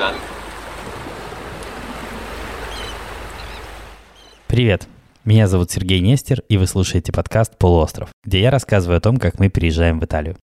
Ага. Привет! Меня зовут Сергей Нестер, и вы слушаете подкаст «Полуостров», где я рассказываю о том, как мы переезжаем в Италию.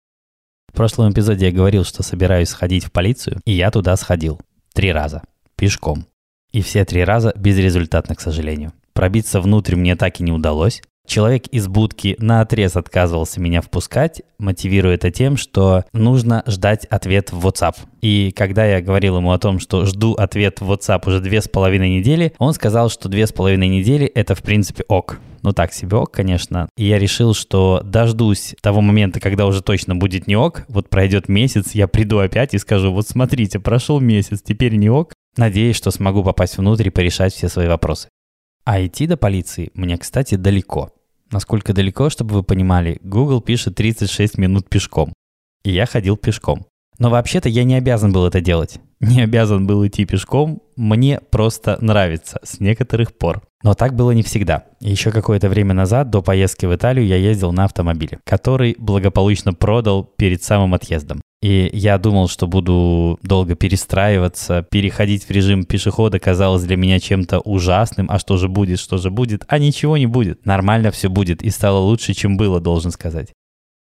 В прошлом эпизоде я говорил, что собираюсь сходить в полицию, и я туда сходил. Три раза. Пешком. И все три раза безрезультатно, к сожалению. Пробиться внутрь мне так и не удалось. Человек из будки на отрез отказывался меня впускать, мотивируя это тем, что нужно ждать ответ в WhatsApp. И когда я говорил ему о том, что жду ответ в WhatsApp уже две с половиной недели, он сказал, что две с половиной недели это в принципе ок. Ну так себе ок, конечно. И я решил, что дождусь того момента, когда уже точно будет не ок. Вот пройдет месяц, я приду опять и скажу, вот смотрите, прошел месяц, теперь не ок. Надеюсь, что смогу попасть внутрь и порешать все свои вопросы. А идти до полиции мне, кстати, далеко. Насколько далеко, чтобы вы понимали, Google пишет 36 минут пешком. И я ходил пешком. Но вообще-то я не обязан был это делать. Не обязан был идти пешком, мне просто нравится с некоторых пор. Но так было не всегда. Еще какое-то время назад, до поездки в Италию, я ездил на автомобиле, который благополучно продал перед самым отъездом. И я думал, что буду долго перестраиваться, переходить в режим пешехода казалось для меня чем-то ужасным. А что же будет, что же будет? А ничего не будет. Нормально все будет и стало лучше, чем было, должен сказать.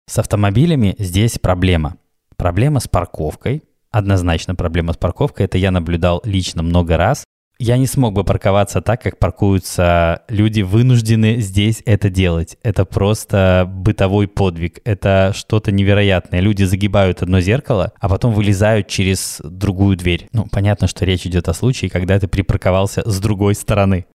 С автомобилями здесь проблема. Проблема с парковкой. Однозначно проблема с парковкой. Это я наблюдал лично много раз я не смог бы парковаться так, как паркуются люди, вынуждены здесь это делать. Это просто бытовой подвиг. Это что-то невероятное. Люди загибают одно зеркало, а потом вылезают через другую дверь. Ну, понятно, что речь идет о случае, когда ты припарковался с другой стороны.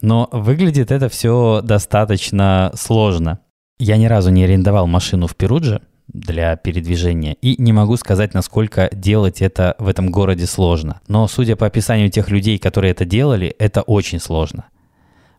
Но выглядит это все достаточно сложно. Я ни разу не арендовал машину в Перудже, для передвижения. И не могу сказать, насколько делать это в этом городе сложно. Но судя по описанию тех людей, которые это делали, это очень сложно.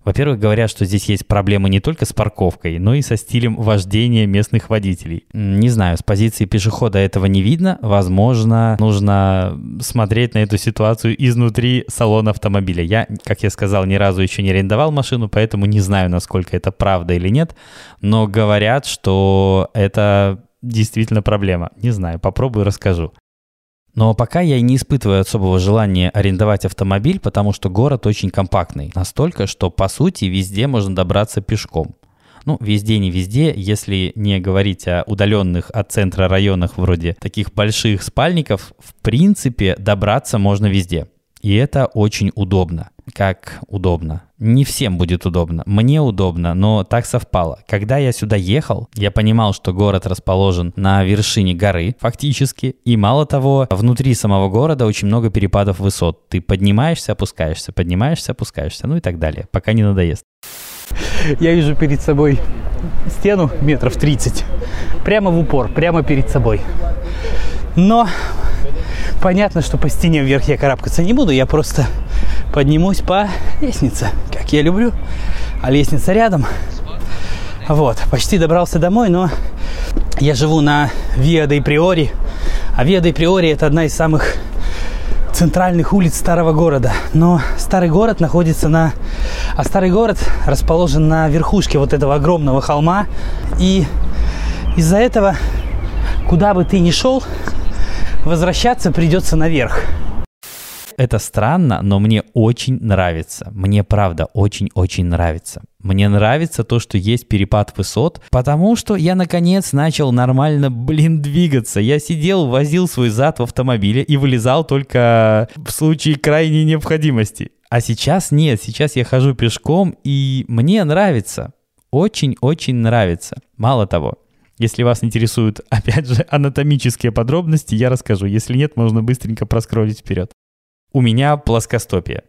Во-первых, говорят, что здесь есть проблемы не только с парковкой, но и со стилем вождения местных водителей. Не знаю, с позиции пешехода этого не видно. Возможно, нужно смотреть на эту ситуацию изнутри салона автомобиля. Я, как я сказал, ни разу еще не арендовал машину, поэтому не знаю, насколько это правда или нет. Но говорят, что это действительно проблема. Не знаю, попробую расскажу. Но пока я не испытываю особого желания арендовать автомобиль, потому что город очень компактный. Настолько, что по сути везде можно добраться пешком. Ну, везде не везде, если не говорить о удаленных от центра районах вроде таких больших спальников, в принципе добраться можно везде. И это очень удобно. Как удобно? Не всем будет удобно. Мне удобно, но так совпало. Когда я сюда ехал, я понимал, что город расположен на вершине горы, фактически. И мало того, внутри самого города очень много перепадов высот. Ты поднимаешься, опускаешься, поднимаешься, опускаешься, ну и так далее, пока не надоест. Я вижу перед собой стену метров 30. Прямо в упор, прямо перед собой. Но понятно, что по стене вверх я карабкаться не буду, я просто поднимусь по лестнице, как я люблю. А лестница рядом. Вот, почти добрался домой, но я живу на Виа де Приори. А Виа де Приори это одна из самых центральных улиц старого города. Но старый город находится на... А старый город расположен на верхушке вот этого огромного холма. И из-за этого, куда бы ты ни шел, возвращаться придется наверх. Это странно, но мне очень нравится. Мне правда очень-очень нравится. Мне нравится то, что есть перепад высот, потому что я наконец начал нормально, блин, двигаться. Я сидел, возил свой зад в автомобиле и вылезал только в случае крайней необходимости. А сейчас нет, сейчас я хожу пешком, и мне нравится. Очень-очень нравится. Мало того, если вас интересуют, опять же, анатомические подробности, я расскажу. Если нет, можно быстренько проскролить вперед. У меня плоскостопие.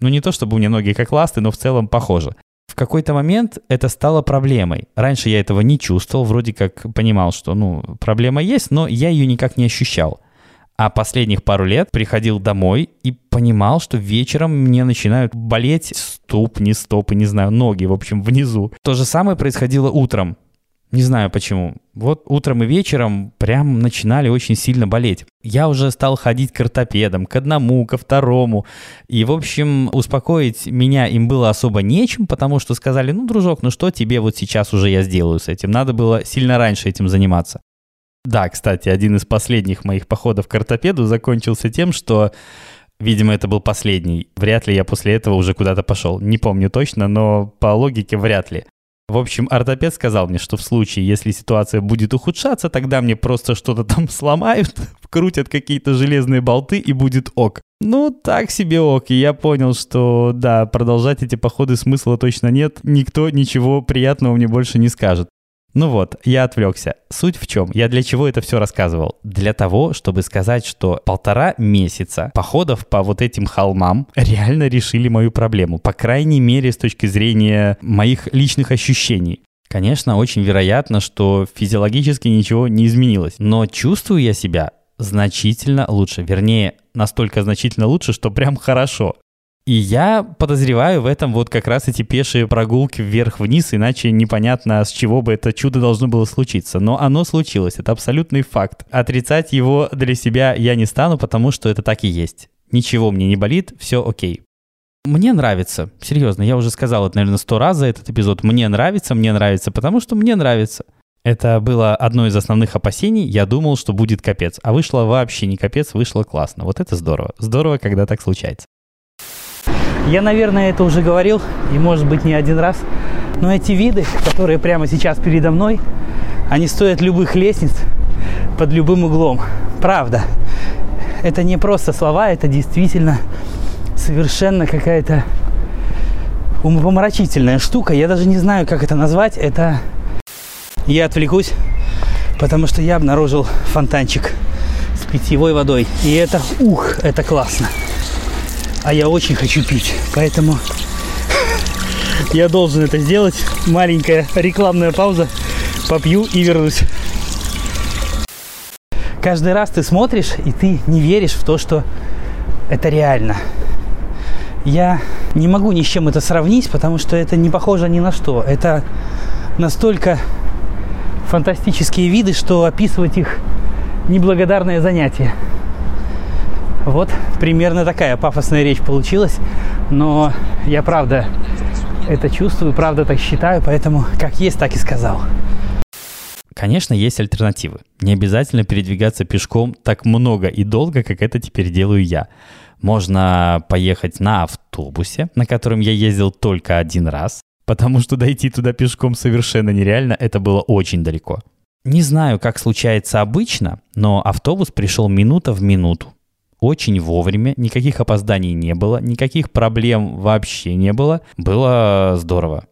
Ну не то чтобы у меня ноги как ласты, но в целом похоже. В какой-то момент это стало проблемой. Раньше я этого не чувствовал, вроде как понимал, что ну, проблема есть, но я ее никак не ощущал. А последних пару лет приходил домой и понимал, что вечером мне начинают болеть ступни, стопы, не знаю, ноги, в общем, внизу. То же самое происходило утром. Не знаю почему. Вот утром и вечером прям начинали очень сильно болеть. Я уже стал ходить к ортопедам, к одному, ко второму. И, в общем, успокоить меня им было особо нечем, потому что сказали, ну, дружок, ну что тебе вот сейчас уже я сделаю с этим? Надо было сильно раньше этим заниматься. Да, кстати, один из последних моих походов к ортопеду закончился тем, что Видимо, это был последний. Вряд ли я после этого уже куда-то пошел. Не помню точно, но по логике вряд ли. В общем, ортопед сказал мне, что в случае, если ситуация будет ухудшаться, тогда мне просто что-то там сломают, вкрутят какие-то железные болты и будет ок. Ну, так себе ок. И я понял, что да, продолжать эти походы смысла точно нет. Никто ничего приятного мне больше не скажет. Ну вот, я отвлекся. Суть в чем? Я для чего это все рассказывал? Для того, чтобы сказать, что полтора месяца походов по вот этим холмам реально решили мою проблему. По крайней мере, с точки зрения моих личных ощущений. Конечно, очень вероятно, что физиологически ничего не изменилось. Но чувствую я себя значительно лучше. Вернее, настолько значительно лучше, что прям хорошо. И я подозреваю в этом вот как раз эти пешие прогулки вверх-вниз, иначе непонятно, с чего бы это чудо должно было случиться. Но оно случилось, это абсолютный факт. Отрицать его для себя я не стану, потому что это так и есть. Ничего мне не болит, все окей. Мне нравится, серьезно, я уже сказал это, наверное, сто раз за этот эпизод. Мне нравится, мне нравится, потому что мне нравится. Это было одно из основных опасений. Я думал, что будет капец. А вышло вообще не капец, вышло классно. Вот это здорово. Здорово, когда так случается. Я, наверное, это уже говорил, и может быть не один раз, но эти виды, которые прямо сейчас передо мной, они стоят любых лестниц под любым углом. Правда. Это не просто слова, это действительно совершенно какая-то умопомрачительная штука. Я даже не знаю, как это назвать. Это... Я отвлекусь, потому что я обнаружил фонтанчик с питьевой водой. И это, ух, это классно а я очень хочу пить. Поэтому я должен это сделать. Маленькая рекламная пауза. Попью и вернусь. Каждый раз ты смотришь, и ты не веришь в то, что это реально. Я не могу ни с чем это сравнить, потому что это не похоже ни на что. Это настолько фантастические виды, что описывать их неблагодарное занятие. Вот примерно такая пафосная речь получилась, но я правда это чувствую, правда так считаю, поэтому как есть, так и сказал. Конечно, есть альтернативы. Не обязательно передвигаться пешком так много и долго, как это теперь делаю я. Можно поехать на автобусе, на котором я ездил только один раз, потому что дойти туда пешком совершенно нереально, это было очень далеко. Не знаю, как случается обычно, но автобус пришел минута в минуту очень вовремя, никаких опозданий не было, никаких проблем вообще не было. Было здорово.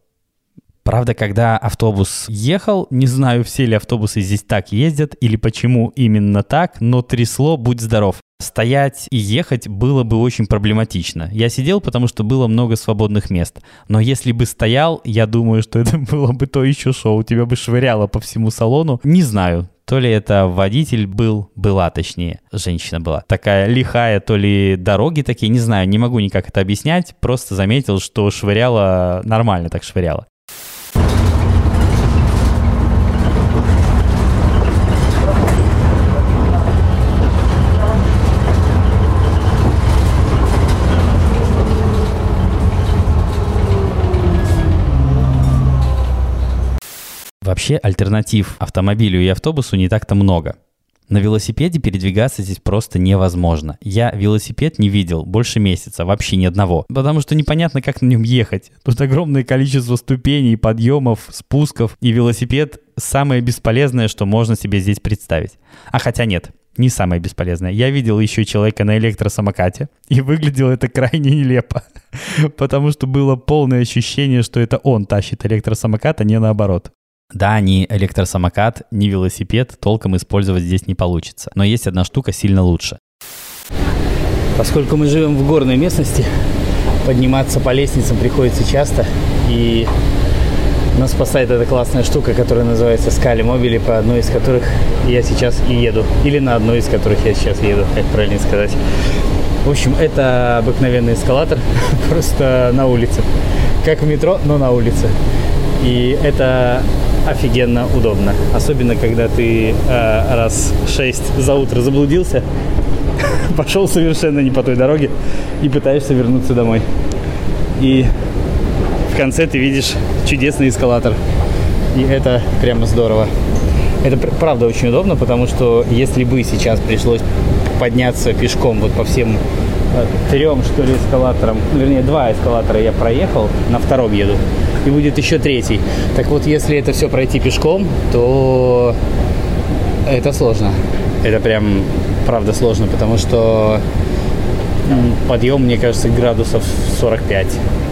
Правда, когда автобус ехал, не знаю, все ли автобусы здесь так ездят или почему именно так, но трясло, будь здоров. Стоять и ехать было бы очень проблематично. Я сидел, потому что было много свободных мест. Но если бы стоял, я думаю, что это было бы то еще шоу. Тебя бы швыряло по всему салону. Не знаю. То ли это водитель был, была точнее, женщина была, такая лихая, то ли дороги такие, не знаю, не могу никак это объяснять, просто заметил, что швыряла нормально так швыряла. Вообще альтернатив автомобилю и автобусу не так-то много. На велосипеде передвигаться здесь просто невозможно. Я велосипед не видел больше месяца, вообще ни одного. Потому что непонятно, как на нем ехать. Тут огромное количество ступеней, подъемов, спусков. И велосипед самое бесполезное, что можно себе здесь представить. А хотя нет, не самое бесполезное. Я видел еще человека на электросамокате, и выглядело это крайне нелепо. Потому что было полное ощущение, что это он тащит электросамокат, а не наоборот. Да, ни электросамокат, ни велосипед толком использовать здесь не получится. Но есть одна штука сильно лучше. Поскольку мы живем в горной местности, подниматься по лестницам приходится часто. И нас спасает эта классная штука, которая называется Скали Мобили, по одной из которых я сейчас и еду. Или на одной из которых я сейчас еду, как правильно сказать. В общем, это обыкновенный эскалатор, просто на улице. Как в метро, но на улице. И это офигенно удобно. Особенно, когда ты э, раз шесть за утро заблудился, пошел совершенно не по той дороге и пытаешься вернуться домой. И в конце ты видишь чудесный эскалатор. И это прямо здорово. Это правда очень удобно, потому что если бы сейчас пришлось подняться пешком вот по всем трем, что ли, эскалаторам, вернее, два эскалатора я проехал, на втором еду, и будет еще третий. Так вот, если это все пройти пешком, то это сложно. Это прям, правда, сложно, потому что подъем, мне кажется, градусов 45.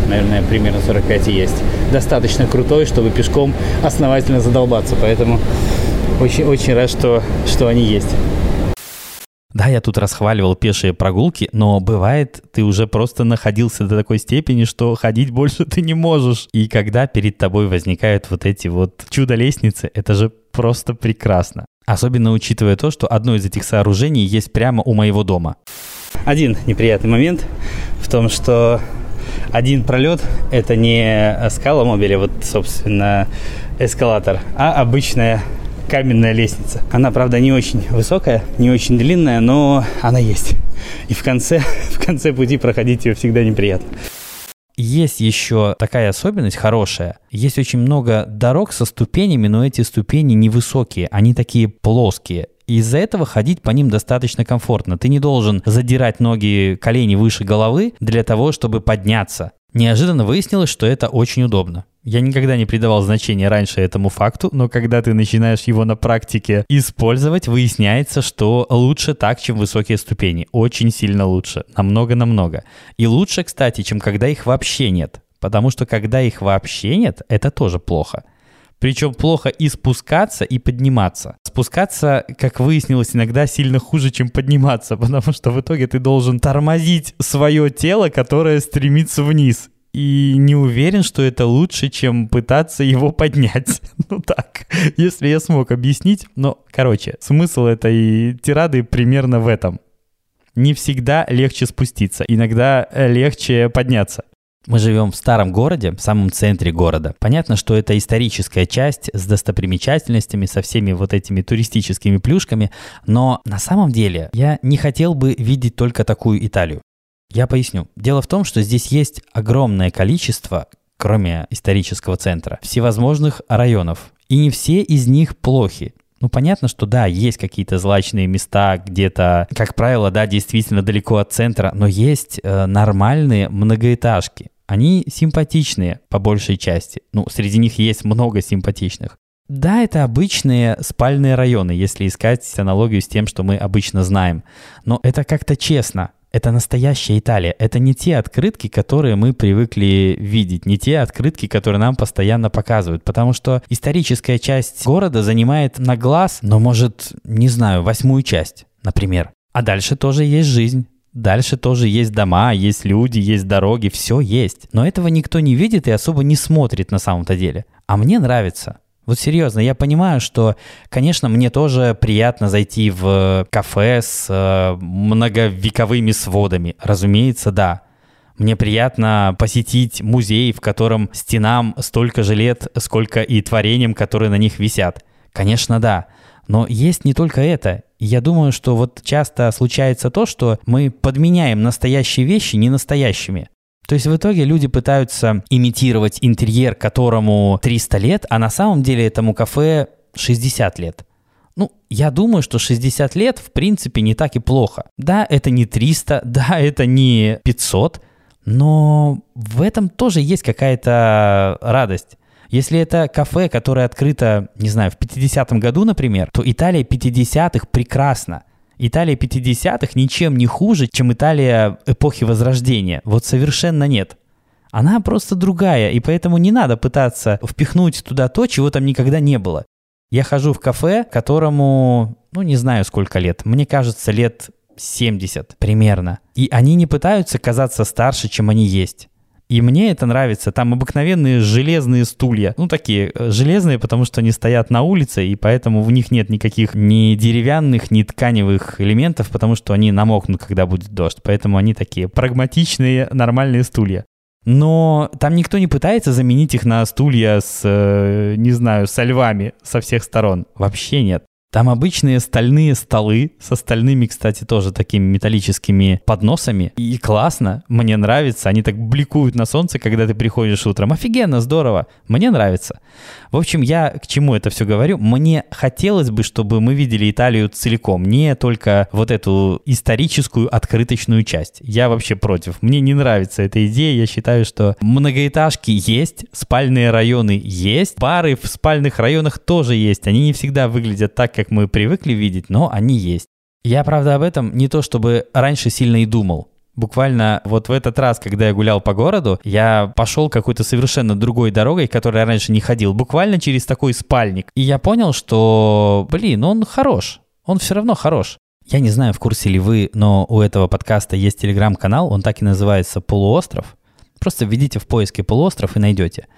Наверное, примерно 45 и есть. Достаточно крутой, чтобы пешком основательно задолбаться. Поэтому очень-очень рад, что, что они есть. Да, я тут расхваливал пешие прогулки, но бывает, ты уже просто находился до такой степени, что ходить больше ты не можешь. И когда перед тобой возникают вот эти вот чудо-лестницы, это же просто прекрасно. Особенно учитывая то, что одно из этих сооружений есть прямо у моего дома. Один неприятный момент в том, что один пролет – это не скала мобиля, вот, собственно, эскалатор, а обычная каменная лестница. Она, правда, не очень высокая, не очень длинная, но она есть. И в конце, в конце пути проходить ее всегда неприятно. Есть еще такая особенность хорошая. Есть очень много дорог со ступенями, но эти ступени невысокие, они такие плоские. Из-за этого ходить по ним достаточно комфортно. Ты не должен задирать ноги, колени выше головы для того, чтобы подняться. Неожиданно выяснилось, что это очень удобно. Я никогда не придавал значения раньше этому факту, но когда ты начинаешь его на практике использовать, выясняется, что лучше так, чем высокие ступени. Очень сильно лучше. Намного-намного. И лучше, кстати, чем когда их вообще нет. Потому что когда их вообще нет, это тоже плохо. Причем плохо и спускаться, и подниматься. Спускаться, как выяснилось, иногда сильно хуже, чем подниматься, потому что в итоге ты должен тормозить свое тело, которое стремится вниз. И не уверен, что это лучше, чем пытаться его поднять. Ну так, если я смог объяснить. Но, короче, смысл этой тирады примерно в этом. Не всегда легче спуститься, иногда легче подняться. Мы живем в старом городе, в самом центре города. Понятно, что это историческая часть с достопримечательностями, со всеми вот этими туристическими плюшками, но на самом деле я не хотел бы видеть только такую Италию. Я поясню. Дело в том, что здесь есть огромное количество, кроме исторического центра, всевозможных районов. И не все из них плохи. Ну, понятно, что да, есть какие-то злачные места где-то, как правило, да, действительно далеко от центра, но есть э, нормальные многоэтажки. Они симпатичные по большей части. Ну, среди них есть много симпатичных. Да, это обычные спальные районы, если искать аналогию с тем, что мы обычно знаем. Но это как-то честно. Это настоящая Италия. Это не те открытки, которые мы привыкли видеть, не те открытки, которые нам постоянно показывают. Потому что историческая часть города занимает на глаз, но может, не знаю, восьмую часть, например. А дальше тоже есть жизнь. Дальше тоже есть дома, есть люди, есть дороги, все есть. Но этого никто не видит и особо не смотрит на самом-то деле. А мне нравится. Вот серьезно, я понимаю, что, конечно, мне тоже приятно зайти в кафе с э, многовековыми сводами. Разумеется, да. Мне приятно посетить музей, в котором стенам столько же лет, сколько и творениям, которые на них висят. Конечно, да. Но есть не только это. Я думаю, что вот часто случается то, что мы подменяем настоящие вещи ненастоящими. То есть в итоге люди пытаются имитировать интерьер, которому 300 лет, а на самом деле этому кафе 60 лет. Ну, я думаю, что 60 лет, в принципе, не так и плохо. Да, это не 300, да, это не 500, но в этом тоже есть какая-то радость. Если это кафе, которое открыто, не знаю, в 50-м году, например, то Италия 50-х прекрасна. Италия 50-х ничем не хуже, чем Италия эпохи Возрождения. Вот совершенно нет. Она просто другая, и поэтому не надо пытаться впихнуть туда то, чего там никогда не было. Я хожу в кафе, которому, ну не знаю сколько лет, мне кажется лет 70 примерно. И они не пытаются казаться старше, чем они есть. И мне это нравится. Там обыкновенные железные стулья. Ну, такие э, железные, потому что они стоят на улице, и поэтому в них нет никаких ни деревянных, ни тканевых элементов, потому что они намокнут, когда будет дождь. Поэтому они такие прагматичные, нормальные стулья. Но там никто не пытается заменить их на стулья с, э, не знаю, со львами со всех сторон. Вообще нет. Там обычные стальные столы со стальными, кстати, тоже такими металлическими подносами. И классно, мне нравится. Они так бликуют на солнце, когда ты приходишь утром. Офигенно, здорово. Мне нравится. В общем, я к чему это все говорю? Мне хотелось бы, чтобы мы видели Италию целиком, не только вот эту историческую открыточную часть. Я вообще против. Мне не нравится эта идея. Я считаю, что многоэтажки есть, спальные районы есть, пары в спальных районах тоже есть. Они не всегда выглядят так, как как мы привыкли видеть, но они есть. Я, правда, об этом не то чтобы раньше сильно и думал. Буквально вот в этот раз, когда я гулял по городу, я пошел какой-то совершенно другой дорогой, которой я раньше не ходил, буквально через такой спальник. И я понял, что, блин, он хорош. Он все равно хорош. Я не знаю, в курсе ли вы, но у этого подкаста есть телеграм-канал, он так и называется «Полуостров». Просто введите в поиске «Полуостров» и найдете.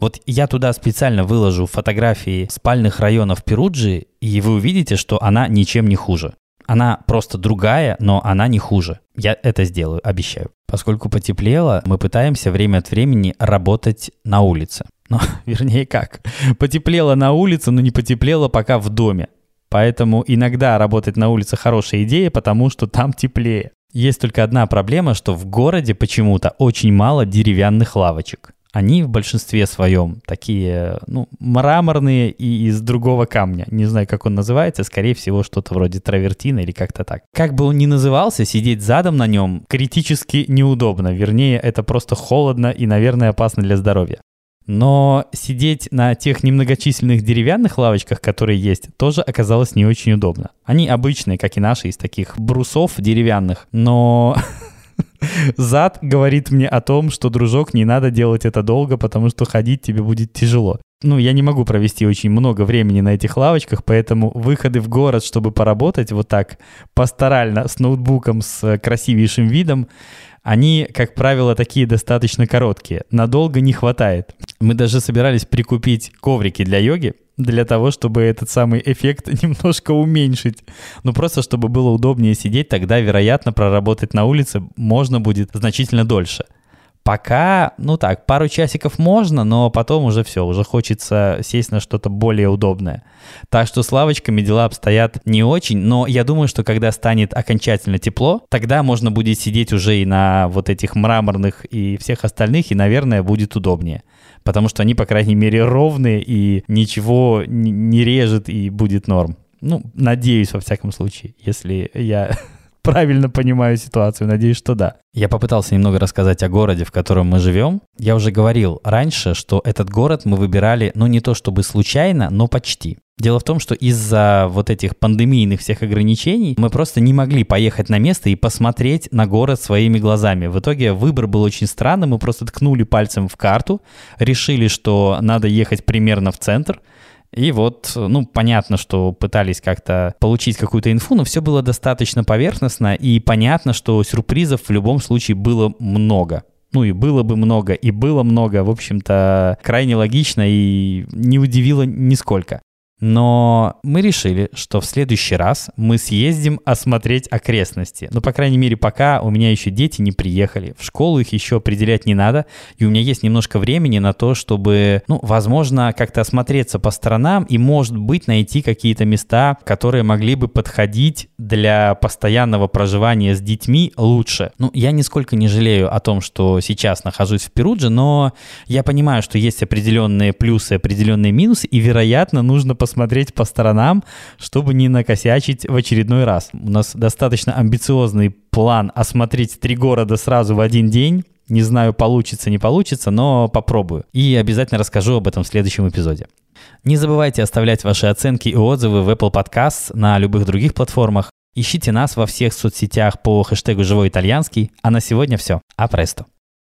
Вот я туда специально выложу фотографии спальных районов Перуджи, и вы увидите, что она ничем не хуже. Она просто другая, но она не хуже. Я это сделаю, обещаю. Поскольку потеплело, мы пытаемся время от времени работать на улице. Ну, вернее как. Потеплело на улице, но не потеплело пока в доме. Поэтому иногда работать на улице хорошая идея, потому что там теплее. Есть только одна проблема, что в городе почему-то очень мало деревянных лавочек они в большинстве своем такие, ну, мраморные и из другого камня. Не знаю, как он называется, скорее всего, что-то вроде травертина или как-то так. Как бы он ни назывался, сидеть задом на нем критически неудобно. Вернее, это просто холодно и, наверное, опасно для здоровья. Но сидеть на тех немногочисленных деревянных лавочках, которые есть, тоже оказалось не очень удобно. Они обычные, как и наши, из таких брусов деревянных, но Зад говорит мне о том, что, дружок, не надо делать это долго, потому что ходить тебе будет тяжело. Ну, я не могу провести очень много времени на этих лавочках, поэтому выходы в город, чтобы поработать вот так пасторально с ноутбуком с красивейшим видом, они, как правило, такие достаточно короткие. Надолго не хватает. Мы даже собирались прикупить коврики для йоги, для того, чтобы этот самый эффект немножко уменьшить. Ну, просто чтобы было удобнее сидеть, тогда, вероятно, проработать на улице можно будет значительно дольше. Пока, ну так, пару часиков можно, но потом уже все, уже хочется сесть на что-то более удобное. Так что с лавочками дела обстоят не очень, но я думаю, что когда станет окончательно тепло, тогда можно будет сидеть уже и на вот этих мраморных и всех остальных, и, наверное, будет удобнее. Потому что они, по крайней мере, ровные и ничего не режет и будет норм. Ну, надеюсь, во всяком случае, если я правильно понимаю ситуацию. Надеюсь, что да. Я попытался немного рассказать о городе, в котором мы живем. Я уже говорил раньше, что этот город мы выбирали, ну не то чтобы случайно, но почти. Дело в том, что из-за вот этих пандемийных всех ограничений мы просто не могли поехать на место и посмотреть на город своими глазами. В итоге выбор был очень странным. Мы просто ткнули пальцем в карту, решили, что надо ехать примерно в центр – и вот, ну, понятно, что пытались как-то получить какую-то инфу, но все было достаточно поверхностно, и понятно, что сюрпризов в любом случае было много. Ну и было бы много, и было много, в общем-то, крайне логично и не удивило нисколько. Но мы решили, что в следующий раз мы съездим осмотреть окрестности. Ну, по крайней мере, пока у меня еще дети не приехали. В школу их еще определять не надо. И у меня есть немножко времени на то, чтобы, ну, возможно, как-то осмотреться по сторонам и, может быть, найти какие-то места, которые могли бы подходить для постоянного проживания с детьми лучше. Ну, я нисколько не жалею о том, что сейчас нахожусь в Перудже, но я понимаю, что есть определенные плюсы, определенные минусы, и, вероятно, нужно посмотреть по сторонам, чтобы не накосячить в очередной раз. У нас достаточно амбициозный план осмотреть три города сразу в один день. Не знаю, получится, не получится, но попробую. И обязательно расскажу об этом в следующем эпизоде. Не забывайте оставлять ваши оценки и отзывы в Apple Podcasts на любых других платформах. Ищите нас во всех соцсетях по хэштегу «Живой итальянский». А на сегодня все. Апресто.